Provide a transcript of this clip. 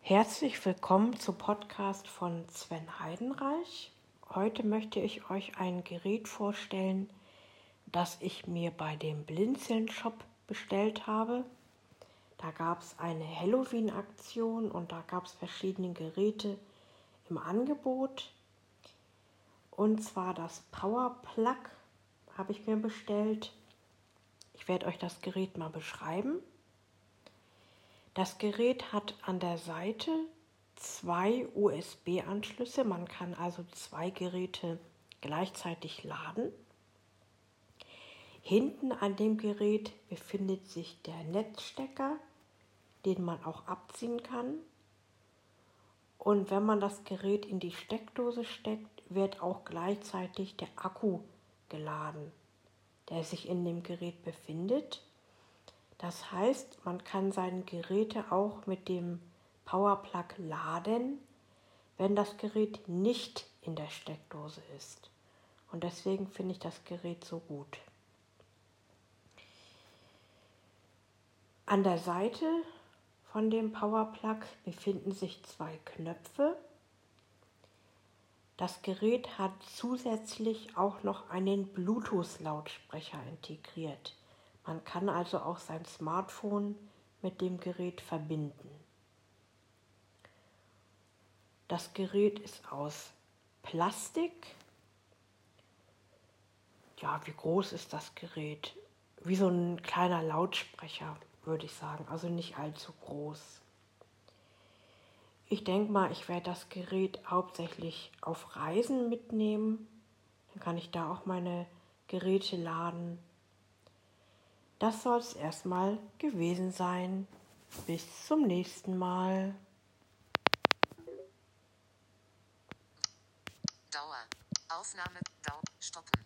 Herzlich willkommen zu Podcast von Sven Heidenreich. Heute möchte ich euch ein Gerät vorstellen, das ich mir bei dem Blinzeln Shop bestellt habe. Da gab es eine Halloween-Aktion und da gab es verschiedene Geräte im Angebot. Und zwar das Power Plug habe ich mir bestellt. Ich werde euch das Gerät mal beschreiben. Das Gerät hat an der Seite zwei USB-Anschlüsse. Man kann also zwei Geräte gleichzeitig laden. Hinten an dem Gerät befindet sich der Netzstecker, den man auch abziehen kann. Und wenn man das Gerät in die Steckdose steckt, wird auch gleichzeitig der Akku geladen, der sich in dem Gerät befindet. Das heißt, man kann seine Geräte auch mit dem Powerplug laden, wenn das Gerät nicht in der Steckdose ist. Und deswegen finde ich das Gerät so gut. An der Seite von dem Powerplug befinden sich zwei Knöpfe. Das Gerät hat zusätzlich auch noch einen Bluetooth-Lautsprecher integriert. Man kann also auch sein Smartphone mit dem Gerät verbinden. Das Gerät ist aus Plastik. Ja, wie groß ist das Gerät? Wie so ein kleiner Lautsprecher würde ich sagen, also nicht allzu groß. Ich denke mal, ich werde das Gerät hauptsächlich auf Reisen mitnehmen. Dann kann ich da auch meine Geräte laden. Das soll es erstmal gewesen sein. Bis zum nächsten Mal. Dauer. Aufnahme. Dauer. Stoppen.